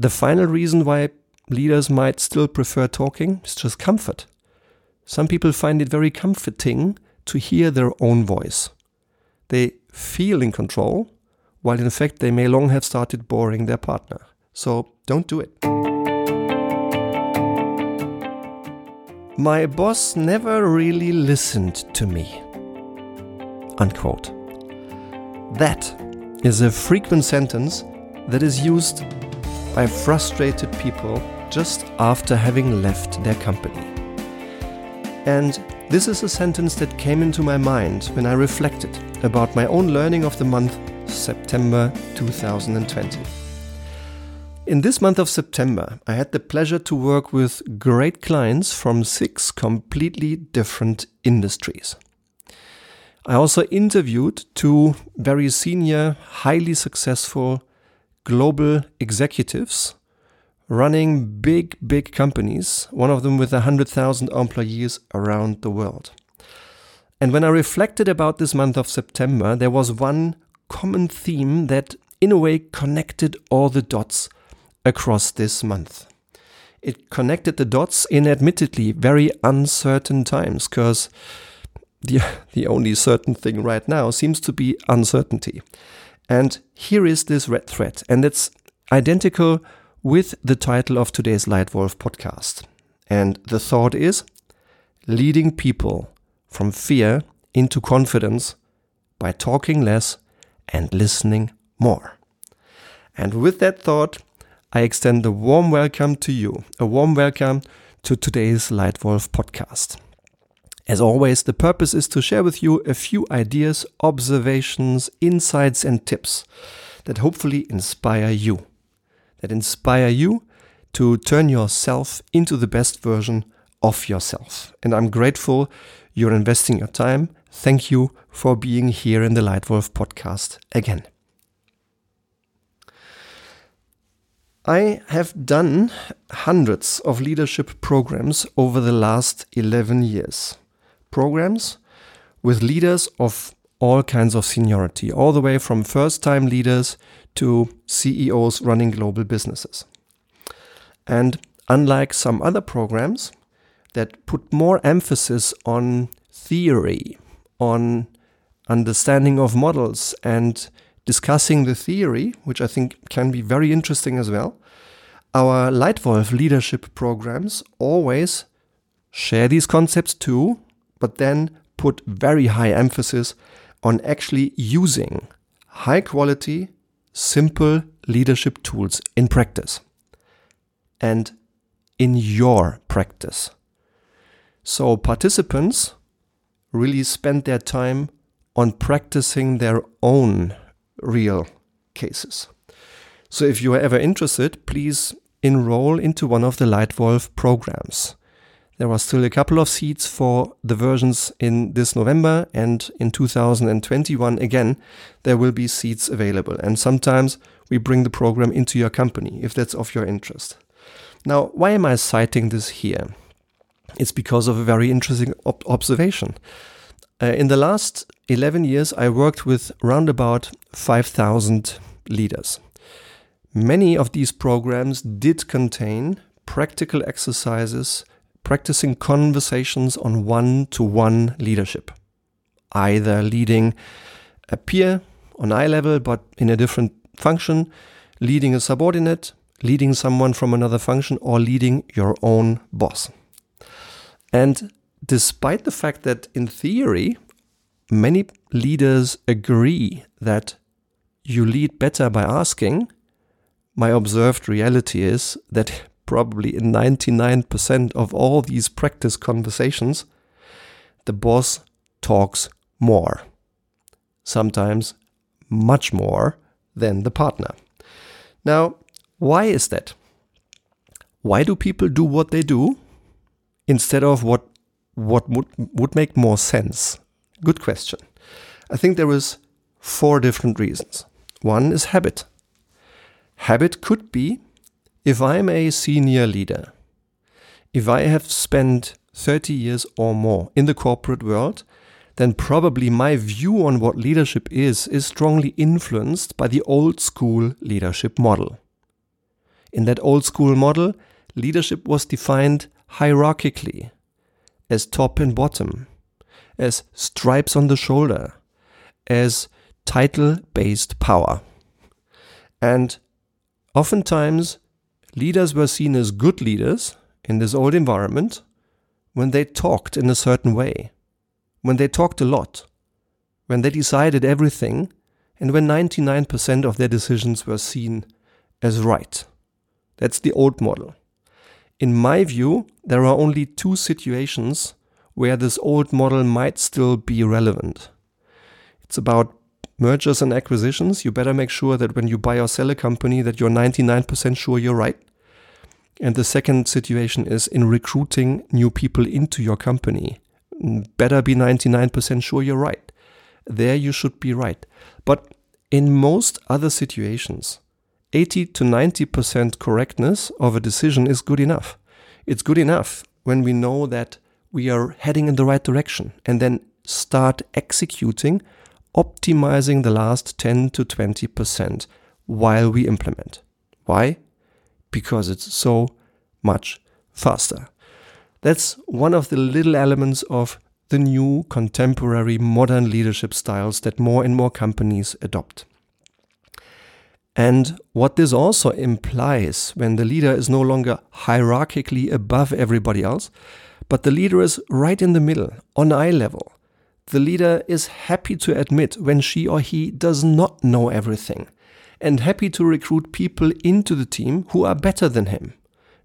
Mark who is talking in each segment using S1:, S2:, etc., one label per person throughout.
S1: the final reason why leaders might still prefer talking is just comfort. Some people find it very comforting to hear their own voice. They feel in control, while in fact they may long have started boring their partner. So don't do it. My boss never really listened to me. Unquote. That is a frequent sentence that is used by frustrated people just after having left their company. And this is a sentence that came into my mind when I reflected about my own learning of the month September 2020. In this month of September, I had the pleasure to work with great clients from six completely different industries. I also interviewed two very senior, highly successful global executives running big, big companies, one of them with 100,000 employees around the world. And when I reflected about this month of September, there was one common theme that, in a way, connected all the dots across this month. It connected the dots in admittedly very uncertain times because the, the only certain thing right now seems to be uncertainty. And here is this red thread, and it's identical with the title of today's Leitwolf podcast. And the thought is leading people from fear into confidence by talking less and listening more. And with that thought, I extend a warm welcome to you, a warm welcome to today's Leitwolf podcast. As always, the purpose is to share with you a few ideas, observations, insights, and tips that hopefully inspire you. That inspire you to turn yourself into the best version of yourself. And I'm grateful you're investing your time. Thank you for being here in the Leitwolf podcast again. I have done hundreds of leadership programs over the last 11 years programs with leaders of all kinds of seniority, all the way from first time leaders to CEOs running global businesses. And unlike some other programs that put more emphasis on theory, on understanding of models, and discussing the theory, which I think can be very interesting as well, our Leitwolf leadership programs always share these concepts too, but then put very high emphasis on actually using high quality, simple leadership tools in practice and in your practice. So participants really spend their time on practicing their own real cases. So if you are ever interested, please enroll into one of the Leitwolf programs. There are still a couple of seats for the versions in this November and in 2021 again, there will be seats available. And sometimes we bring the program into your company if that's of your interest. Now, why am I citing this here? It's because of a very interesting ob observation. Uh, in the last 11 years, I worked with around about 5,000 leaders. Many of these programs did contain practical exercises practicing conversations on one to one leadership, either leading a peer on eye level but in a different function, leading a subordinate, leading someone from another function, or leading your own boss. And despite the fact that in theory, many leaders agree that you lead better by asking, my observed reality is that probably in 99% of all these practice conversations, the boss talks more. Sometimes much more than the partner. Now, why is that? Why do people do what they do instead of what what would, would make more sense? Good question. I think there is four different reasons. One is habit. Habit could be if I'm a senior leader, if I have spent 30 years or more in the corporate world, then probably my view on what leadership is is strongly influenced by the old school leadership model. In that old school model, leadership was defined hierarchically as top and bottom, as stripes on the shoulder, as title based power. And oftentimes, leaders were seen as good leaders in this old environment when they talked in a certain way, when they talked a lot, when they decided everything, and when 99% of their decisions were seen as right. That's the old model. In my view, there are only two situations where this old model might still be relevant. It's about mergers and acquisitions. You better make sure that when you buy or sell a company that you're 99% sure you're right. And the second situation is in recruiting new people into your company. Mm, better be 99% sure you're right. There you should be right. But in most other situations, 80 to 90% correctness of a decision is good enough. It's good enough when we know that we are heading in the right direction and then start executing, optimizing the last 10 to 20% while we implement. Why? Because it's so much faster. That's one of the little elements of the new contemporary modern leadership styles that more and more companies adopt. And what this also implies when the leader is no longer hierarchically above everybody else, but the leader is right in the middle, on eye level. The leader is happy to admit when she or he does not know everything and happy to recruit people into the team who are better than him.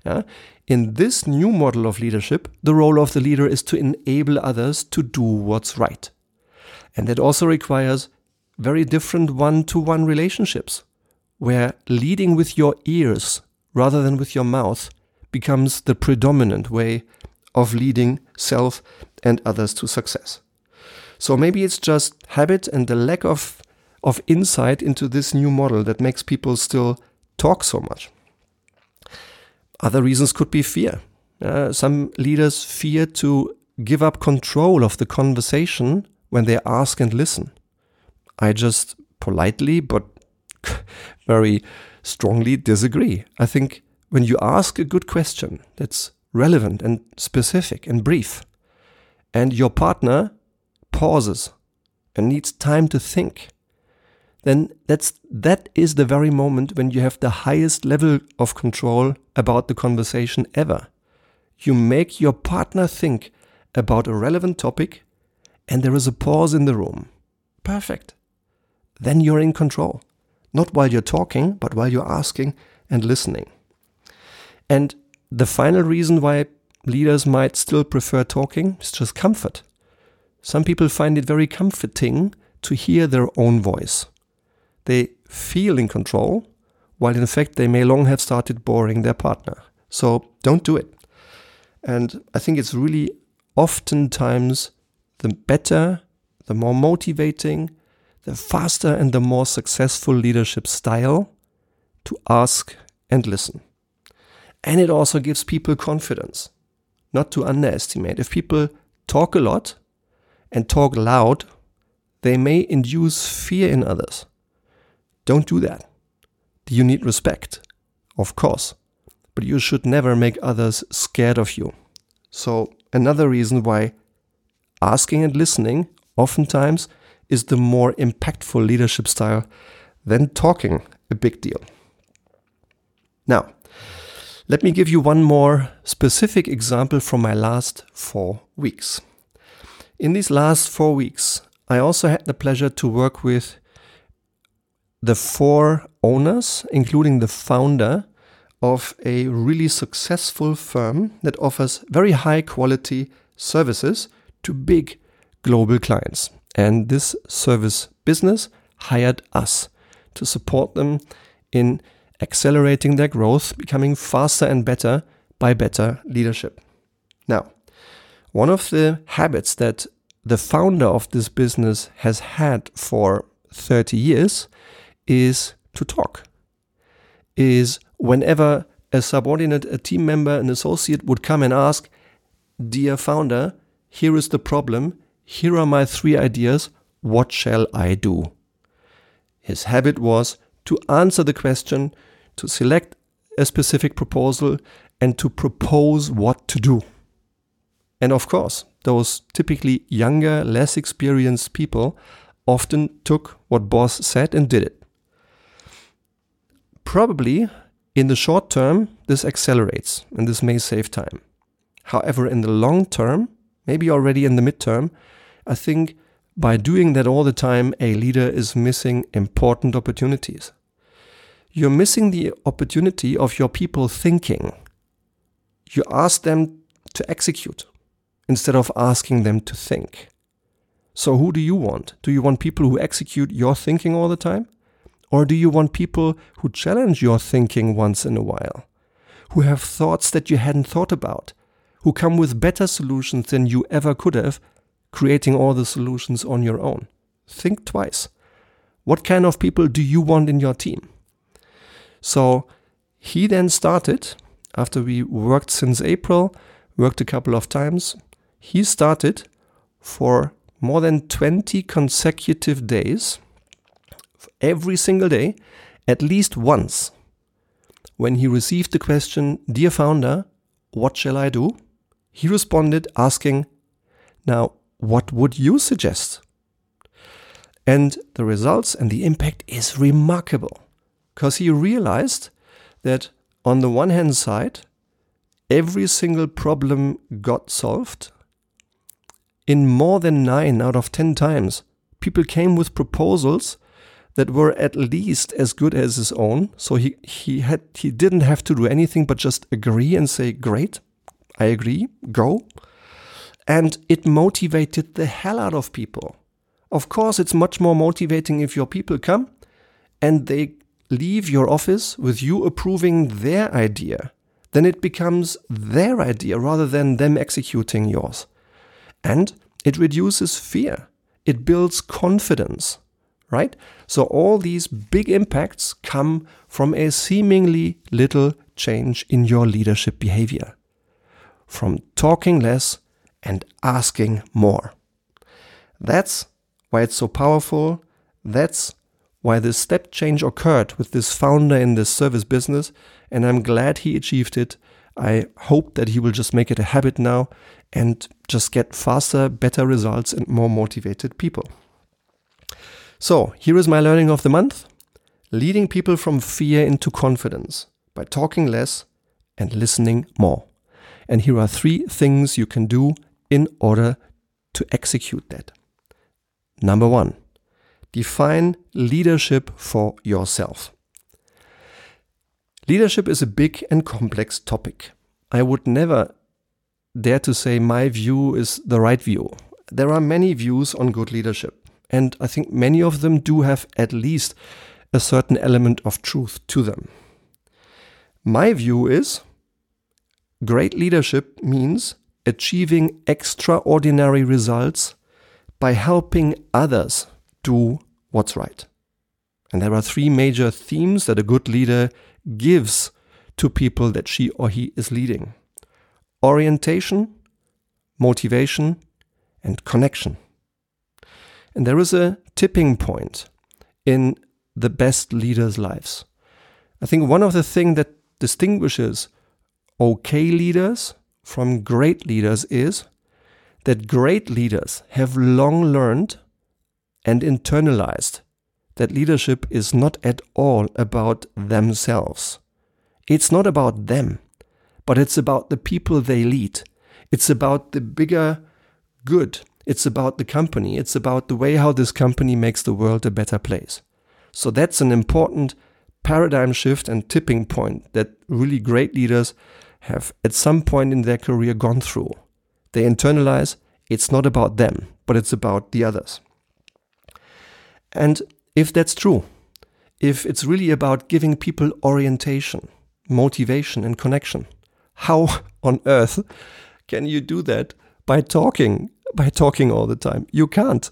S1: Yeah? In this new model of leadership, the role of the leader is to enable others to do what's right. And that also requires very different one to one relationships where leading with your ears rather than with your mouth becomes the predominant way of leading self and others to success. So maybe it's just habit and the lack of, of insight into this new model that makes people still talk so much. Other reasons could be fear. Uh, some leaders fear to give up control of the conversation when they ask and listen. I just politely but very strongly disagree. I think when you ask a good question that's relevant and specific and brief, and your partner pauses and needs time to think, then that's that is the very moment when you have the highest level of control about the conversation ever. You make your partner think about a relevant topic and there is a pause in the room. Perfect. Then you're in control not while you're talking, but while you're asking and listening. And the final reason why leaders might still prefer talking is just comfort. Some people find it very comforting to hear their own voice. They feel in control, while in fact they may long have started boring their partner. So don't do it. And I think it's really oftentimes the better, the more motivating, the faster and the more successful leadership style to ask and listen. And it also gives people confidence, not to underestimate. If people talk a lot and talk loud, they may induce fear in others. Don't do that. You need respect, of course, but you should never make others scared of you. So, another reason why asking and listening oftentimes is the more impactful leadership style than talking a big deal. Now, let me give you one more specific example from my last four weeks. In these last four weeks, I also had the pleasure to work with the four owners, including the founder of a really successful firm that offers very high quality services to big global clients. And this service business hired us to support them in accelerating their growth, becoming faster and better by better leadership. Now, one of the habits that the founder of this business has had for 30 years is to talk. Is whenever a subordinate, a team member, an associate would come and ask, Dear founder, here is the problem. Here are my three ideas. What shall I do? His habit was to answer the question, to select a specific proposal and to propose what to do. And of course, those typically younger, less experienced people often took what boss said and did it. Probably in the short term, this accelerates and this may save time. However, in the long term, maybe already in the midterm, I think by doing that all the time, a leader is missing important opportunities. You're missing the opportunity of your people thinking. You ask them to execute instead of asking them to think. So, who do you want? Do you want people who execute your thinking all the time? Or do you want people who challenge your thinking once in a while? Who have thoughts that you hadn't thought about? Who come with better solutions than you ever could have, creating all the solutions on your own? Think twice. What kind of people do you want in your team? So he then started, after we worked since April, worked a couple of times, he started for more than 20 consecutive days every single day, at least once, when he received the question, Dear founder, what shall I do? He responded asking, Now, what would you suggest? And the results and the impact is remarkable because he realized that on the one hand side, every single problem got solved. In more than nine out of ten times, people came with proposals that were at least as good as his own. So he, he had he didn't have to do anything but just agree and say, Great, I agree, go. And it motivated the hell out of people. Of course, it's much more motivating if your people come and they leave your office with you approving their idea. Then it becomes their idea rather than them executing yours. And it reduces fear. It builds confidence right? So all these big impacts come from a seemingly little change in your leadership behavior. From talking less and asking more. That's why it's so powerful. That's why this step change occurred with this founder in this service business, and I'm glad he achieved it. I hope that he will just make it a habit now and just get faster, better results and more motivated people. So, here is my learning of the month leading people from fear into confidence by talking less and listening more. And here are three things you can do in order to execute that. Number one, define leadership for yourself. Leadership is a big and complex topic. I would never dare to say my view is the right view. There are many views on good leadership. And I think many of them do have at least a certain element of truth to them. My view is great leadership means achieving extraordinary results by helping others do what's right. And there are three major themes that a good leader gives to people that she or he is leading orientation, motivation, and connection. And there is a tipping point in the best leaders' lives. I think one of the things that distinguishes okay leaders from great leaders is that great leaders have long learned and internalized that leadership is not at all about themselves. It's not about them, but it's about the people they lead. It's about the bigger good it's about the company. It's about the way how this company makes the world a better place. So that's an important paradigm shift and tipping point that really great leaders have at some point in their career gone through. They internalize it's not about them, but it's about the others. And if that's true, if it's really about giving people orientation, motivation, and connection, how on earth can you do that by talking by talking all the time. You can't.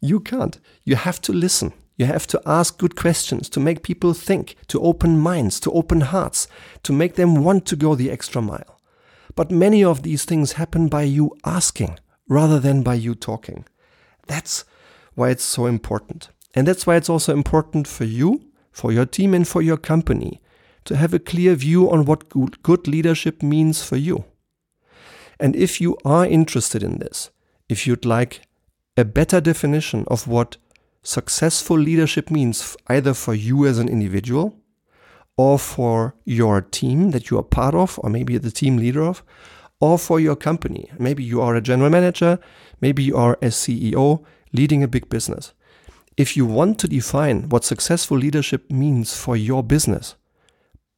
S1: You can't. You have to listen. You have to ask good questions to make people think, to open minds, to open hearts, to make them want to go the extra mile. But many of these things happen by you asking rather than by you talking. That's why it's so important. And that's why it's also important for you, for your team, and for your company to have a clear view on what good leadership means for you. And if you are interested in this, if you'd like a better definition of what successful leadership means, either for you as an individual or for your team that you are part of, or maybe the team leader of, or for your company. Maybe you are a general manager, maybe you are a CEO leading a big business. If you want to define what successful leadership means for your business,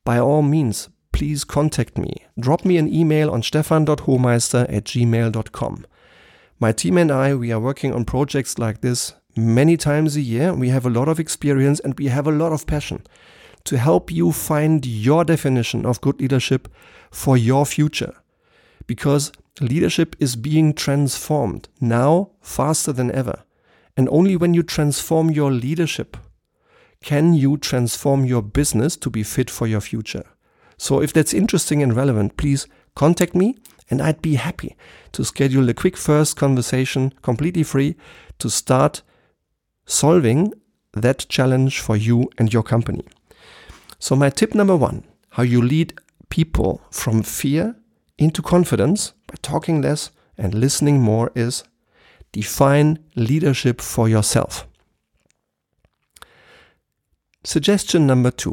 S1: by all means, please contact me. Drop me an email on stefan.homeister at gmail.com. My team and I, we are working on projects like this many times a year. We have a lot of experience and we have a lot of passion to help you find your definition of good leadership for your future. Because leadership is being transformed now faster than ever. And only when you transform your leadership can you transform your business to be fit for your future. So if that's interesting and relevant, please contact me and I'd be happy to schedule a quick first conversation completely free to start solving that challenge for you and your company. So my tip number one, how you lead people from fear into confidence by talking less and listening more is define leadership for yourself. Suggestion number two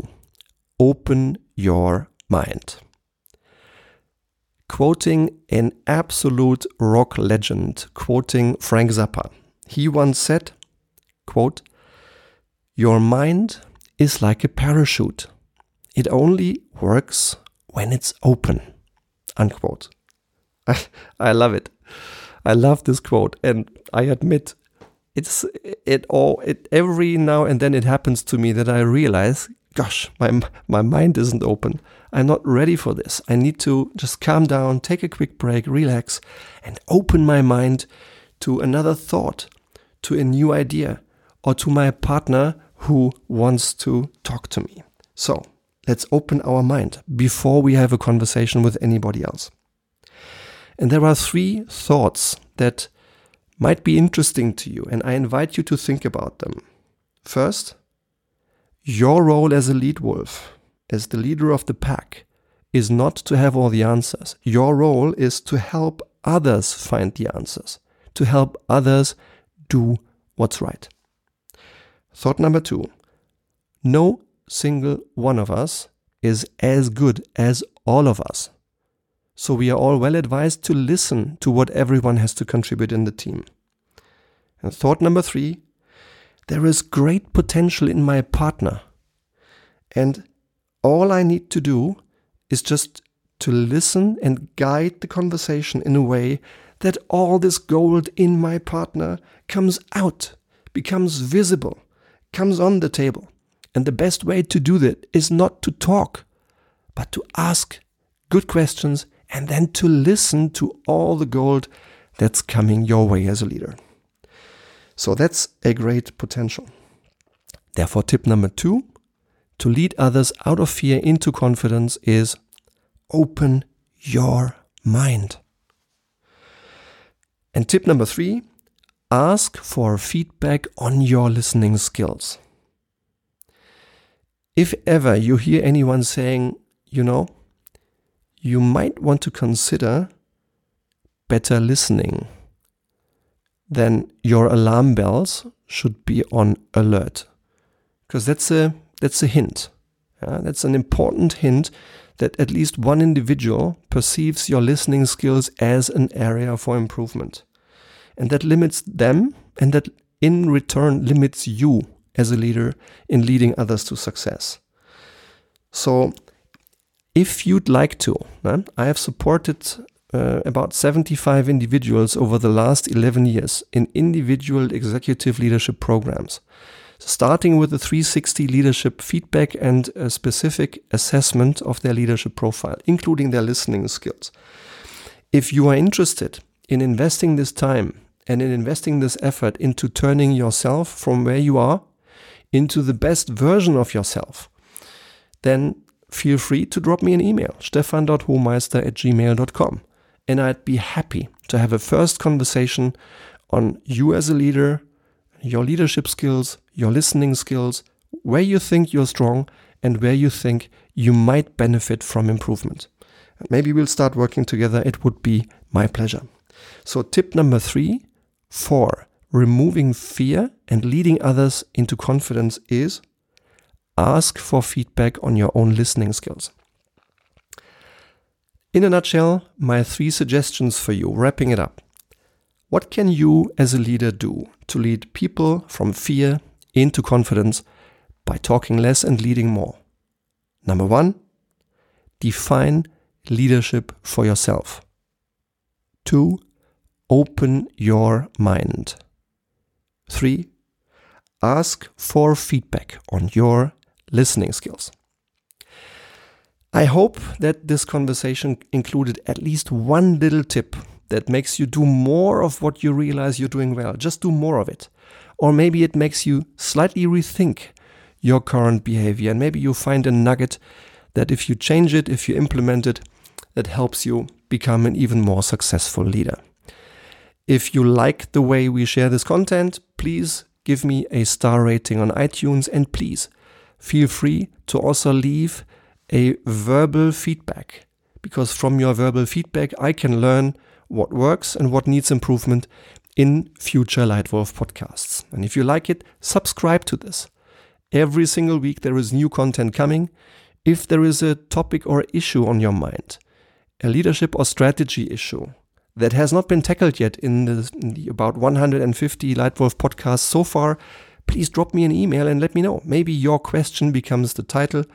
S1: open your mind. Quoting an absolute rock legend, quoting Frank Zappa, he once said, quote, Your mind is like a parachute. It only works when it's open. Unquote. I, I love it. I love this quote, and I admit it's it all it every now and then it happens to me that I realize, gosh, my my mind isn't open. I'm not ready for this. I need to just calm down, take a quick break, relax, and open my mind to another thought, to a new idea, or to my partner who wants to talk to me. So let's open our mind before we have a conversation with anybody else. And there are three thoughts that might be interesting to you, and I invite you to think about them. First, your role as a lead wolf, as the leader of the pack, is not to have all the answers. Your role is to help others find the answers, to help others do what's right. Thought number two no single one of us is as good as all of us. So we are all well advised to listen to what everyone has to contribute in the team. And thought number three there is great potential in my partner. And all I need to do is just to listen and guide the conversation in a way that all this gold in my partner comes out, becomes visible, comes on the table. And the best way to do that is not to talk, but to ask good questions and then to listen to all the gold that's coming your way as a leader. So that's a great potential. Therefore, tip number two to lead others out of fear into confidence is open your mind. And tip number three ask for feedback on your listening skills. If ever you hear anyone saying, you know, you might want to consider better listening, then your alarm bells should be on alert. Because that's a that's a hint. Yeah? That's an important hint that at least one individual perceives your listening skills as an area for improvement. And that limits them, and that in return limits you as a leader in leading others to success. So if you'd like to, I have supported uh, about 75 individuals over the last 11 years in individual executive leadership programs, starting with the 360 leadership feedback and a specific assessment of their leadership profile, including their listening skills. If you are interested in investing this time and in investing this effort into turning yourself from where you are into the best version of yourself, then feel free to drop me an email, stefan.homeister at gmail.com. And I'd be happy to have a first conversation on you as a leader, your leadership skills, your listening skills, where you think you're strong, and where you think you might benefit from improvement. Maybe we'll start working together. It would be my pleasure. So, tip number three for removing fear and leading others into confidence is ask for feedback on your own listening skills. In a nutshell, my three suggestions for you, wrapping it up. What can you as a leader do to lead people from fear into confidence by talking less and leading more? Number one, define leadership for yourself. Two, open your mind. Three, ask for feedback on your listening skills. I hope that this conversation included at least one little tip that makes you do more of what you realize you're doing well. Just do more of it. Or maybe it makes you slightly rethink your current behavior. And maybe you find a nugget that if you change it, if you implement it, that helps you become an even more successful leader. If you like the way we share this content, please give me a star rating on iTunes and please feel free to also leave a verbal feedback because from your verbal feedback, I can learn what works and what needs improvement in future Leitwolf podcasts. And if you like it, subscribe to this. Every single week there is new content coming. If there is a topic or issue on your mind, a leadership or strategy issue that has not been tackled yet in the, in the about 150 Leitwolf podcasts so far, please drop me an email and let me know. Maybe your question becomes the title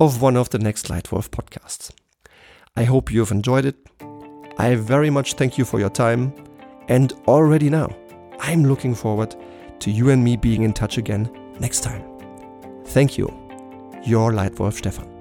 S1: of one of the next Leitwolf podcasts. I hope you have enjoyed it. I very much thank you for your time, and already now, I'm looking forward to you and me being in touch again next time. Thank you, your Leitwolf Stefan.